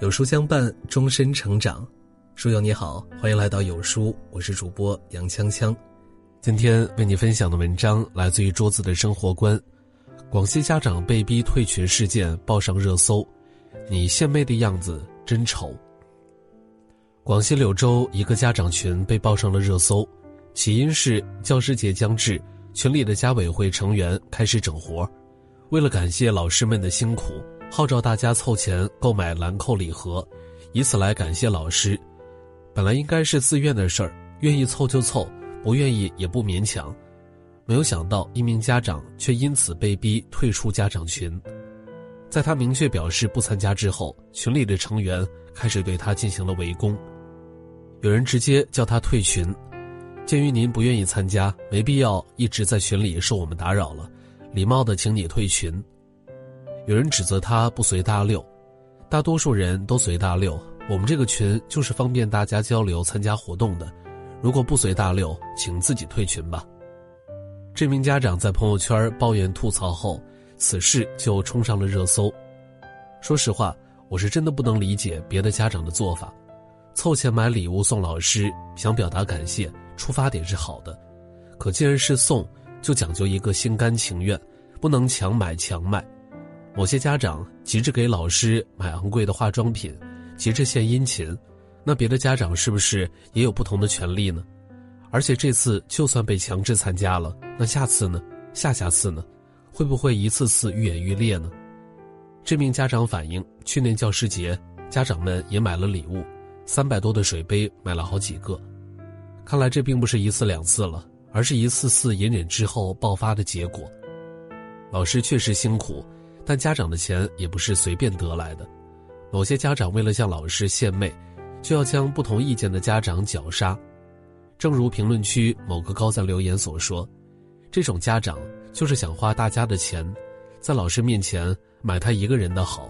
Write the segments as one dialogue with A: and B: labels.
A: 有书相伴，终身成长。书友你好，欢迎来到有书，我是主播杨锵锵。今天为你分享的文章来自于桌子的生活观。广西家长被逼退群事件报上热搜，你献媚的样子真丑。广西柳州一个家长群被报上了热搜，起因是教师节将至，群里的家委会成员开始整活，为了感谢老师们的辛苦。号召大家凑钱购买兰蔻礼盒，以此来感谢老师。本来应该是自愿的事儿，愿意凑就凑，不愿意也不勉强。没有想到一名家长却因此被逼退出家长群。在他明确表示不参加之后，群里的成员开始对他进行了围攻。有人直接叫他退群。鉴于您不愿意参加，没必要一直在群里受我们打扰了，礼貌的请你退群。有人指责他不随大流，大多数人都随大流。我们这个群就是方便大家交流、参加活动的。如果不随大流，请自己退群吧。这名家长在朋友圈抱怨吐槽后，此事就冲上了热搜。说实话，我是真的不能理解别的家长的做法，凑钱买礼物送老师，想表达感谢，出发点是好的。可既然是送，就讲究一个心甘情愿，不能强买强卖。某些家长急着给老师买昂贵的化妆品，急着献殷勤，那别的家长是不是也有不同的权利呢？而且这次就算被强制参加了，那下次呢？下下次呢？会不会一次次愈演愈烈呢？这名家长反映，去年教师节，家长们也买了礼物，三百多的水杯买了好几个。看来这并不是一次两次了，而是一次次隐忍之后爆发的结果。老师确实辛苦。但家长的钱也不是随便得来的，某些家长为了向老师献媚，就要将不同意见的家长绞杀。正如评论区某个高赞留言所说：“这种家长就是想花大家的钱，在老师面前买他一个人的好。”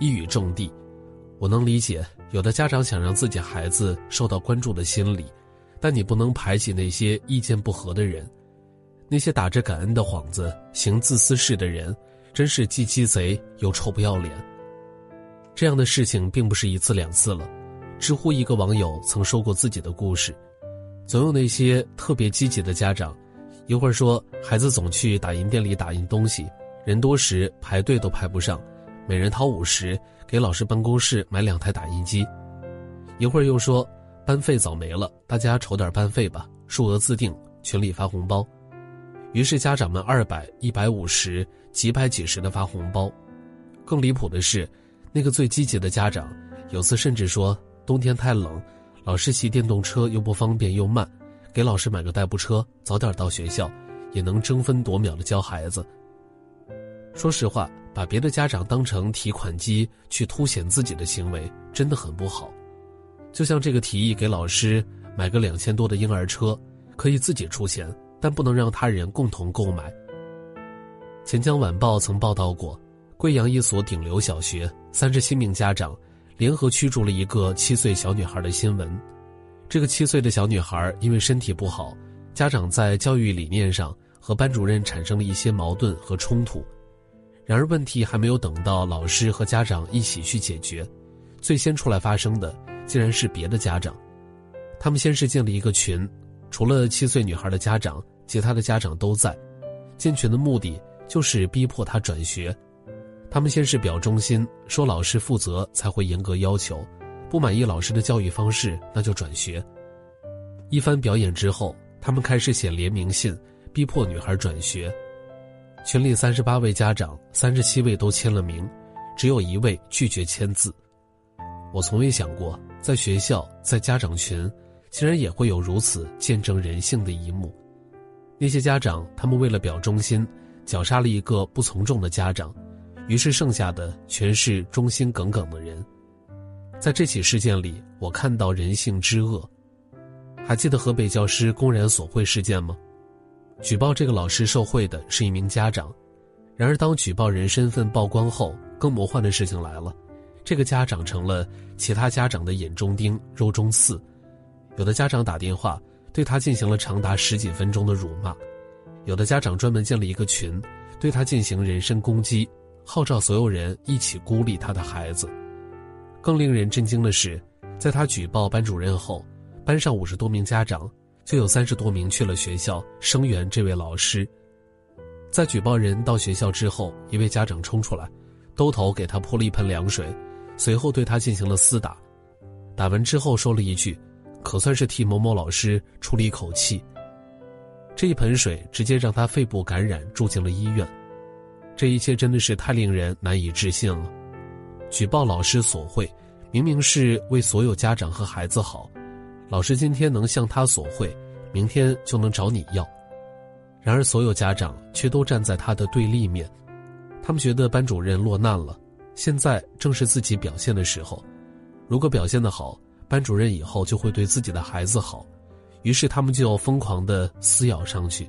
A: 一语中的，我能理解有的家长想让自己孩子受到关注的心理，但你不能排挤那些意见不合的人，那些打着感恩的幌子行自私事的人。真是既鸡贼又臭不要脸。这样的事情并不是一次两次了。知乎一个网友曾说过自己的故事：总有那些特别积极的家长，一会儿说孩子总去打印店里打印东西，人多时排队都排不上，每人掏五十给老师办公室买两台打印机；一会儿又说班费早没了，大家筹点班费吧，数额自定，群里发红包。于是家长们二百、一百五十、几百、几十的发红包，更离谱的是，那个最积极的家长，有次甚至说冬天太冷，老师骑电动车又不方便又慢，给老师买个代步车，早点到学校，也能争分夺秒的教孩子。说实话，把别的家长当成提款机去凸显自己的行为，真的很不好。就像这个提议给老师买个两千多的婴儿车，可以自己出钱。但不能让他人共同购买。钱江晚报曾报道过，贵阳一所顶流小学三十七名家长联合驱逐了一个七岁小女孩的新闻。这个七岁的小女孩因为身体不好，家长在教育理念上和班主任产生了一些矛盾和冲突。然而问题还没有等到老师和家长一起去解决，最先出来发声的竟然是别的家长。他们先是建了一个群。除了七岁女孩的家长，其他的家长都在。建群的目的就是逼迫她转学。他们先是表忠心，说老师负责才会严格要求，不满意老师的教育方式那就转学。一番表演之后，他们开始写联名信，逼迫女孩转学。群里三十八位家长，三十七位都签了名，只有一位拒绝签字。我从未想过，在学校，在家长群。竟然也会有如此见证人性的一幕，那些家长，他们为了表忠心，绞杀了一个不从众的家长，于是剩下的全是忠心耿耿的人。在这起事件里，我看到人性之恶。还记得河北教师公然索贿事件吗？举报这个老师受贿的是一名家长，然而当举报人身份曝光后，更魔幻的事情来了，这个家长成了其他家长的眼中钉、肉中刺。有的家长打电话对他进行了长达十几分钟的辱骂，有的家长专门建了一个群，对他进行人身攻击，号召所有人一起孤立他的孩子。更令人震惊的是，在他举报班主任后，班上五十多名家长就有三十多名去了学校声援这位老师。在举报人到学校之后，一位家长冲出来，兜头给他泼了一盆凉水，随后对他进行了厮打。打完之后说了一句：“可算是替某某老师出了一口气。”这一盆水直接让他肺部感染，住进了医院。这一切真的是太令人难以置信了。举报老师索贿，明明是为所有家长和孩子好，老师今天能向他索贿，明天就能找你要。然而所有家长却都站在他的对立面，他们觉得班主任落难了，现在正是自己表现的时候。如果表现的好，班主任以后就会对自己的孩子好，于是他们就疯狂的撕咬上去。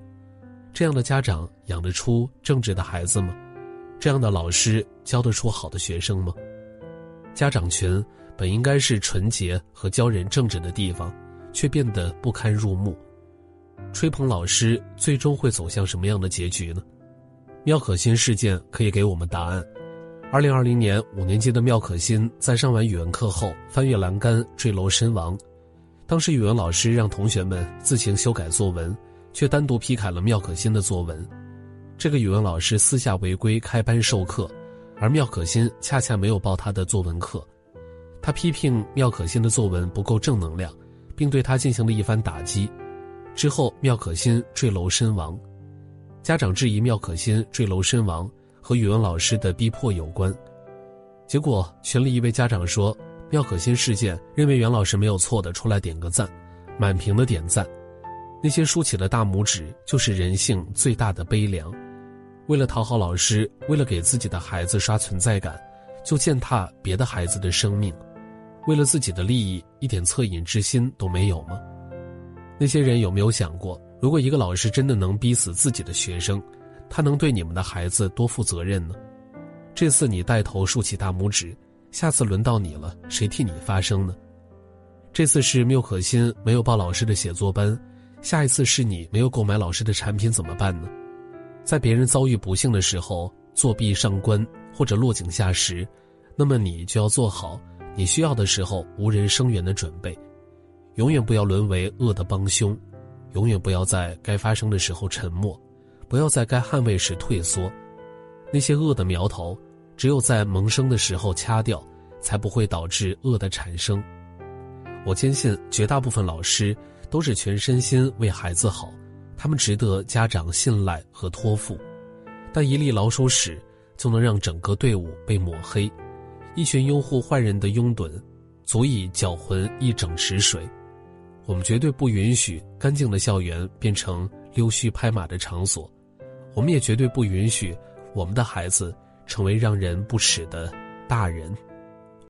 A: 这样的家长养得出正直的孩子吗？这样的老师教得出好的学生吗？家长群本应该是纯洁和教人正直的地方，却变得不堪入目。吹捧老师最终会走向什么样的结局呢？妙可欣事件可以给我们答案。二零二零年五年级的妙可欣在上完语文课后翻越栏杆坠楼身亡，当时语文老师让同学们自行修改作文，却单独批改了妙可欣的作文。这个语文老师私下违规开班授课，而妙可欣恰恰没有报他的作文课。他批评妙可欣的作文不够正能量，并对他进行了一番打击。之后妙可欣坠楼身亡，家长质疑妙可欣坠楼身亡。和语文老师的逼迫有关，结果群里一位家长说：“妙可欣事件，认为袁老师没有错的，出来点个赞，满屏的点赞。那些竖起的大拇指，就是人性最大的悲凉。为了讨好老师，为了给自己的孩子刷存在感，就践踏别的孩子的生命，为了自己的利益，一点恻隐之心都没有吗？那些人有没有想过，如果一个老师真的能逼死自己的学生？”他能对你们的孩子多负责任呢？这次你带头竖起大拇指，下次轮到你了，谁替你发声呢？这次是缪可欣没有报老师的写作班，下一次是你没有购买老师的产品怎么办呢？在别人遭遇不幸的时候作弊上官或者落井下石，那么你就要做好你需要的时候无人声援的准备，永远不要沦为恶的帮凶，永远不要在该发生的时候沉默。不要在该捍卫时退缩，那些恶的苗头，只有在萌生的时候掐掉，才不会导致恶的产生。我坚信，绝大部分老师都是全身心为孩子好，他们值得家长信赖和托付。但一粒老鼠屎就能让整个队伍被抹黑，一群拥护坏人的拥趸，足以搅浑一整池水。我们绝对不允许干净的校园变成溜须拍马的场所。我们也绝对不允许我们的孩子成为让人不齿的大人。